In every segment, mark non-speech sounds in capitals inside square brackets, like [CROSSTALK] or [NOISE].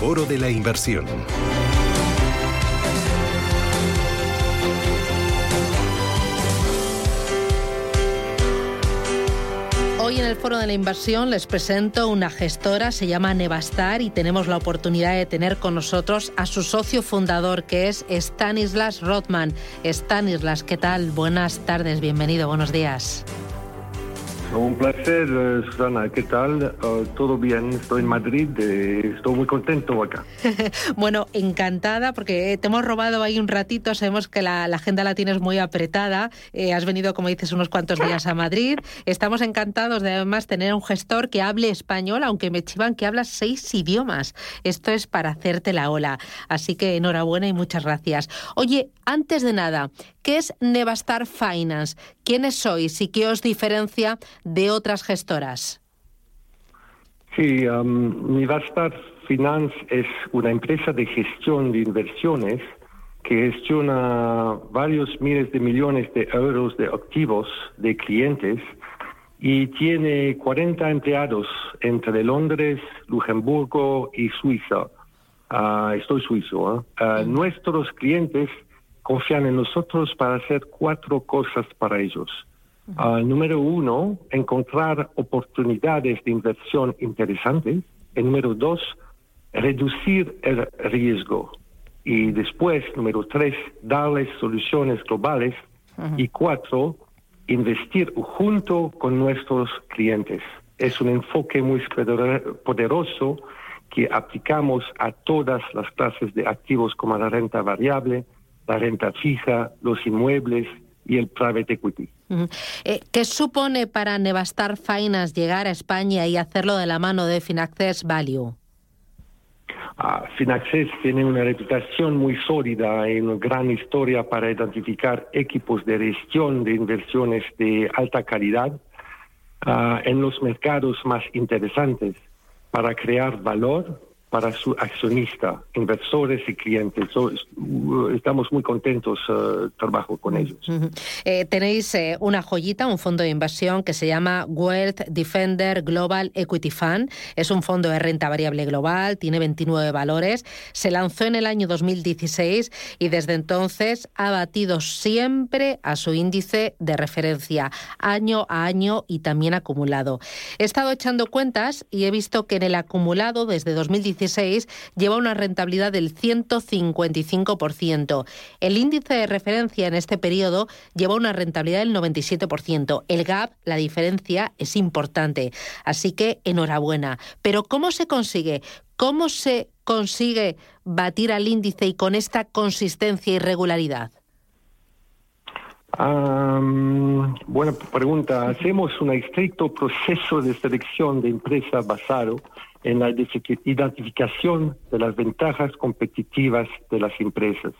Foro de la Inversión. Hoy en el Foro de la Inversión les presento una gestora, se llama Nevastar y tenemos la oportunidad de tener con nosotros a su socio fundador que es Stanislas Rothman. Stanislas, ¿qué tal? Buenas tardes, bienvenido, buenos días. Un placer, eh, Susana. ¿Qué tal? Eh, Todo bien, estoy en Madrid, eh, estoy muy contento acá. [LAUGHS] bueno, encantada porque te hemos robado ahí un ratito, sabemos que la, la agenda la tienes muy apretada, eh, has venido, como dices, unos cuantos días a Madrid. Estamos encantados de además tener un gestor que hable español, aunque me chivan que habla seis idiomas. Esto es para hacerte la ola. Así que enhorabuena y muchas gracias. Oye, antes de nada, ¿qué es Nevastar Finance? ¿Quiénes sois y qué os diferencia de otras gestoras? Sí, um, Nivastar Finance es una empresa de gestión de inversiones que gestiona varios miles de millones de euros de activos de clientes y tiene 40 empleados entre Londres, Luxemburgo y Suiza. Ah, estoy suizo. ¿eh? Ah, Nuestros clientes confían en nosotros para hacer cuatro cosas para ellos. Ah, número uno, encontrar oportunidades de inversión interesantes. Y número dos, reducir el riesgo. Y después, número tres, darles soluciones globales. Y cuatro, investir junto con nuestros clientes. Es un enfoque muy poder- poderoso que aplicamos a todas las clases de activos como la renta variable, la renta fija, los inmuebles y el private equity. Eh, ¿Qué supone para Nevastar Finance llegar a España y hacerlo de la mano de Finaccess Value? Ah, Finaccess tiene una reputación muy sólida y una gran historia para identificar equipos de gestión de inversiones de alta calidad ah, en los mercados más interesantes para crear valor para su accionista, inversores y clientes. So, uh, estamos muy contentos uh, trabajo con ellos. Ujú. Eh, tenéis eh, una joyita, un fondo de inversión que se llama Wealth Defender Global Equity Fund. Es un fondo de renta variable global, tiene 29 valores. Se lanzó en el año 2016 y desde entonces ha batido siempre a su índice de referencia, año a año y también acumulado. He estado echando cuentas y he visto que en el acumulado desde 2016 lleva una rentabilidad del 155%. El índice de referencia en este periodo lleva una rentabilidad del 97%. El gap, la diferencia, es importante. Así que enhorabuena. Pero ¿cómo se consigue? ¿Cómo se consigue batir al índice y con esta consistencia y regularidad? Am, buena pregunta. Hacemos un estricto proceso de selección de empresa basado en la identifi- identificación de las ventajas competitivas de las empresas.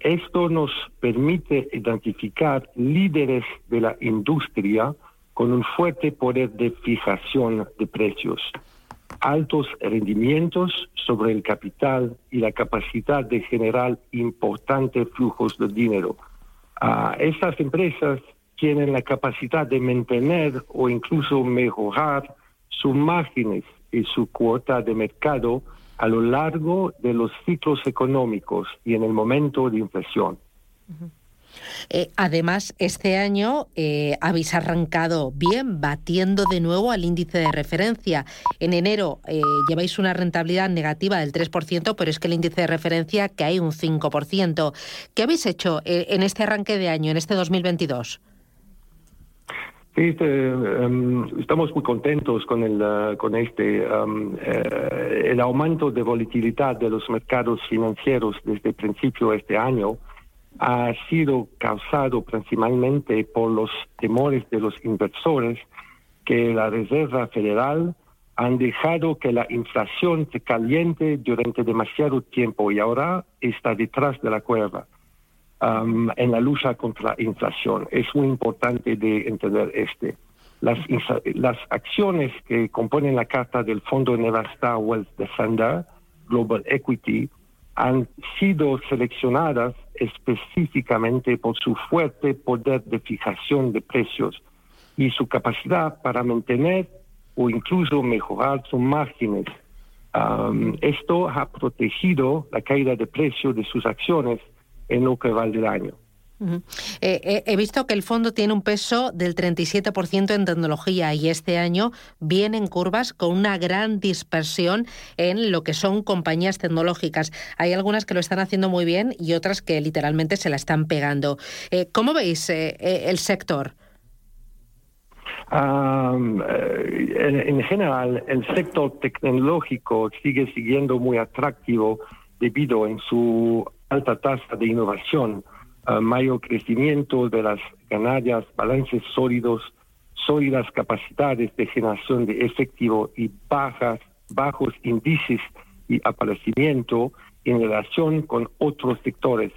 Esto nos permite identificar líderes de la industria con un fuerte poder de fijación de precios, altos rendimientos sobre el capital y la capacidad de generar importantes flujos de dinero. Ah, estas empresas tienen la capacidad de mantener o incluso mejorar sus márgenes y su cuota de mercado a lo largo de los ciclos económicos y en el momento de inflación. Eh, además, este año eh, habéis arrancado bien, batiendo de nuevo al índice de referencia. En enero eh, lleváis una rentabilidad negativa del 3%, pero es que el índice de referencia que hay un 5%. ¿Qué habéis hecho en este arranque de año, en este 2022? Este, em, estamos muy contentos con el ah, con este em, eh, el aumento de volatilidad de los mercados financieros desde el principio de este año. Ha sido causado principalmente por los temores de los inversores que la Reserva Federal han dejado que la inflación se caliente durante demasiado tiempo y ahora está detrás de la cuerda um, en la lucha contra la inflación. Es muy importante de entender este. Las, acciones que componen la carta del Fondo Nevastar Wealth Defender, Global Equity, han sido seleccionadas específicamente por su fuerte poder de fijación de precios y su capacidad para mantener o incluso mejorar sus márgenes. esto ha protegido la caída de precio de sus acciones en lo que va del año. Eh, eh, he visto que el fondo tiene un peso del 37% en tecnología y este año viene en curvas con una gran dispersión en lo que son compañías tecnológicas. Hay algunas que lo están haciendo muy bien y otras que literalmente se la están pegando. Eh, ¿Cómo veis el sector? en, general, el sector tecnológico sigue siguiendo muy atractivo debido en su alta tasa de innovación mayor crecimiento de las ganancias, balances sólidos, sólidas capacidades de generación de efectivo y bajas, bajos índices y aparecimiento en relación con otros sectores,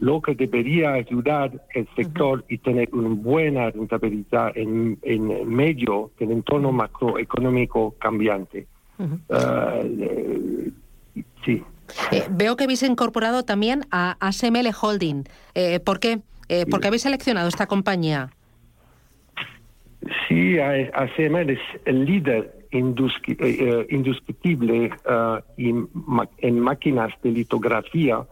lo que debería ayudar el sector y tener una buena rentabilidad en, en medio del entorno macroeconómico cambiante. Ah, eh, sí. Eh, veo que habéis incorporado también a ASML Holding. Eh, ¿Por qué? Eh, ¿Por qué habéis seleccionado esta compañía? Sí, ASML es el líder indiscutible en máquinas de litografía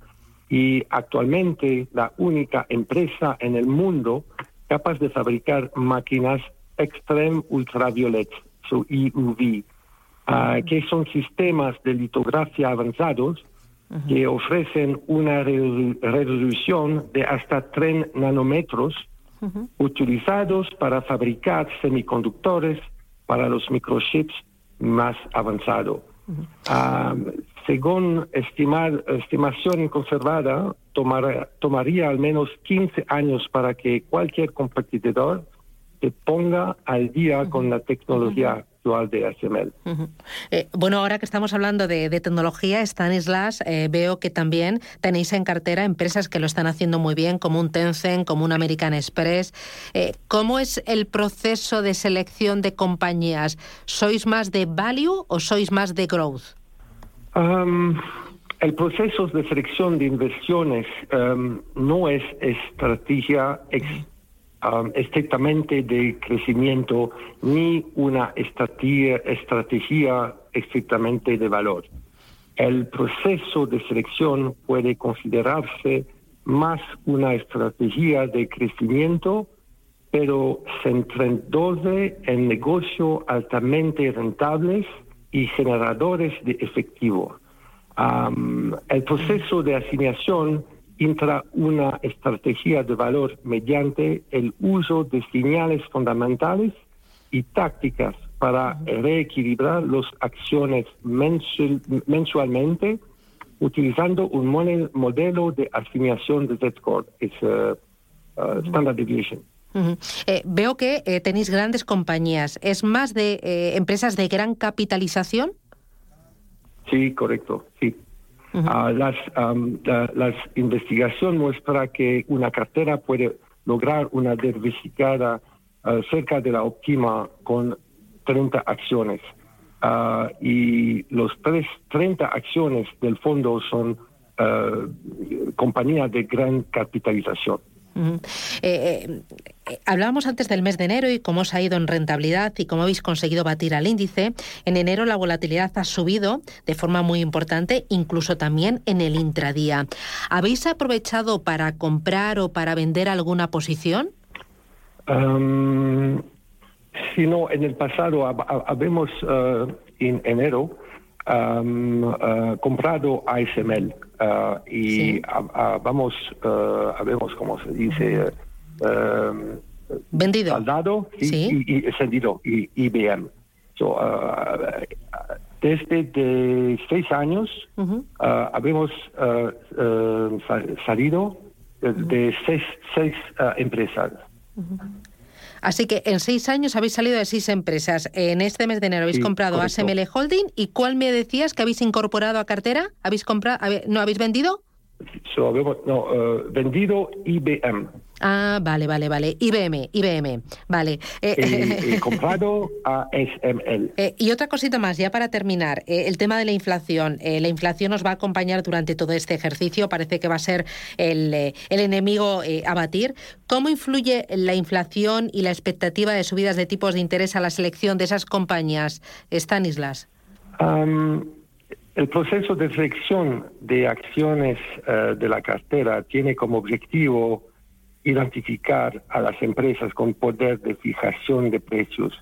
y actualmente la única empresa en el mundo capaz de fabricar máquinas extreme ultraviolet, su EUV, Que son sistemas de litografía avanzados que ofrecen una resolución de hasta 3 nanómetros utilizados para fabricar semiconductores para los microchips más avanzados. Ah, según estimar, estimación conservada, tomaría al menos 15 años para que cualquier competidor se ponga al día con la tecnología de HTML. Eh, bueno, ahora que estamos hablando de, tecnología, Stanislas, eh, veo que también tenéis en cartera empresas que lo están haciendo muy bien, como un Tencent, como un American Express. Eh, ¿Cómo es el proceso de selección de compañías? ¿Sois más de value o sois más de growth? Um, el proceso de selección de inversiones um, no es estrategia Um, estrictamente de crecimiento ni una estrategia, estrategia estrictamente de valor. El proceso de selección puede considerarse más una estrategia de crecimiento, pero centrándose en negocios altamente rentables y generadores de efectivo. El proceso de asignación entra una estrategia de valor mediante el uso de señales fundamentales y tácticas para reequilibrar las acciones mensualmente utilizando un modelo de asignación de Z-Score, es uh, uh, Standard Deviation. Eh, veo que eh, tenéis grandes compañías. ¿Es más de eh, empresas de gran capitalización? Sí, correcto, sí. Ah, las, la, investigación muestra que una cartera puede lograr una diversificada ah, cerca de la óptima con 30 acciones. Ah, y los tres, 30 acciones del fondo son compañías de gran capitalización. Eh, eh, hablábamos antes del mes de enero y cómo os ha ido en rentabilidad y cómo habéis conseguido batir al índice. En enero la volatilidad ha subido de forma muy importante, incluso también en el intradía. ¿Habéis aprovechado para comprar o para vender alguna posición? Um, sí, no, en el pasado habemos uh, en enero um, comprado ASML. Uh, y vamos, uh, vemos cómo se dice, uh, vendido. Saldado y, y, vendido, y IBM. So, desde de seis años habemos salido de seis, seis ah, empresas. Así que en seis años habéis salido de seis empresas. En este mes de enero habéis comprado ASML Holding. ¿Y cuál me decías que habéis incorporado a cartera? ¿Habéis comprado? ¿No habéis vendido? No, eh, vendido IBM. Ah, vale, vale, vale. IBM, IBM, vale. Eh, [LAUGHS] comprado a SML. Eh, y otra cosita más, ya para terminar, el tema de la inflación. la inflación nos va a acompañar durante todo este ejercicio, parece que va a ser el, el enemigo a batir. ¿Cómo influye la inflación y la expectativa de subidas de tipos de interés a la selección de esas compañías, Stanislas? El proceso de selección de acciones eh, de la cartera tiene como objetivo identificar a las empresas con poder de fijación de precios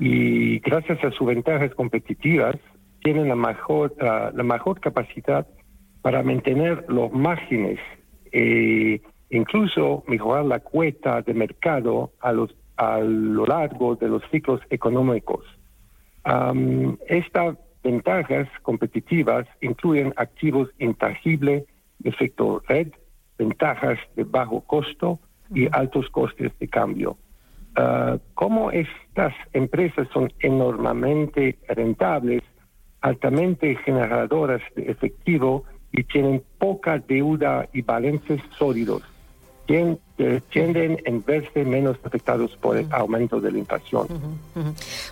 y gracias a sus ventajas competitivas tienen la mejor, la mejor capacidad para mantener los márgenes e incluso mejorar la cuota de mercado a, los, a lo largo de los ciclos económicos. esta Ventajas competitivas incluyen activos intangibles, efecto red, ventajas de bajo costo y altos costes de cambio. Ah, como estas empresas son enormemente rentables, altamente generadoras de efectivo y tienen poca deuda y balances sólidos, tienden en verse menos afectados por el aumento de la inflación.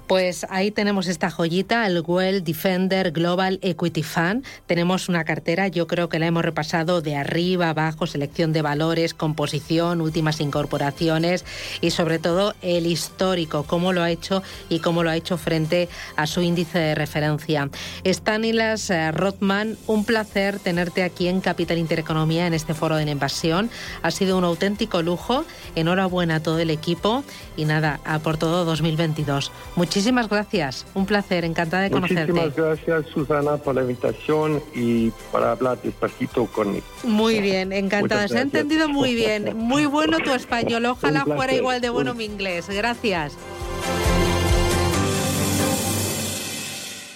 Pues ahí tenemos esta joyita, el Well Defender Global Equity Fund. Tenemos una cartera, yo creo que la hemos repasado de arriba abajo, selección de valores, composición, últimas incorporaciones y sobre todo el histórico, cómo lo ha hecho y cómo lo ha hecho frente a su índice de referencia. Stanilas eh, Rothman, un placer tenerte aquí en Capital Intereconomía en este foro de invasión. Ha sido un auténtico lujo. Enhorabuena a todo el equipo y nada, a por todo 2022. Muchísimas gracias. Un placer, encantada de conocerte. Muchísimas gracias, Susana, por la invitación y para hablar despacito conmigo. Muy bien, encantada. Se ha entendido muy bien. Muy bueno tu español. [LAUGHS] Ojalá fuera igual de bueno mi inglés. Gracias.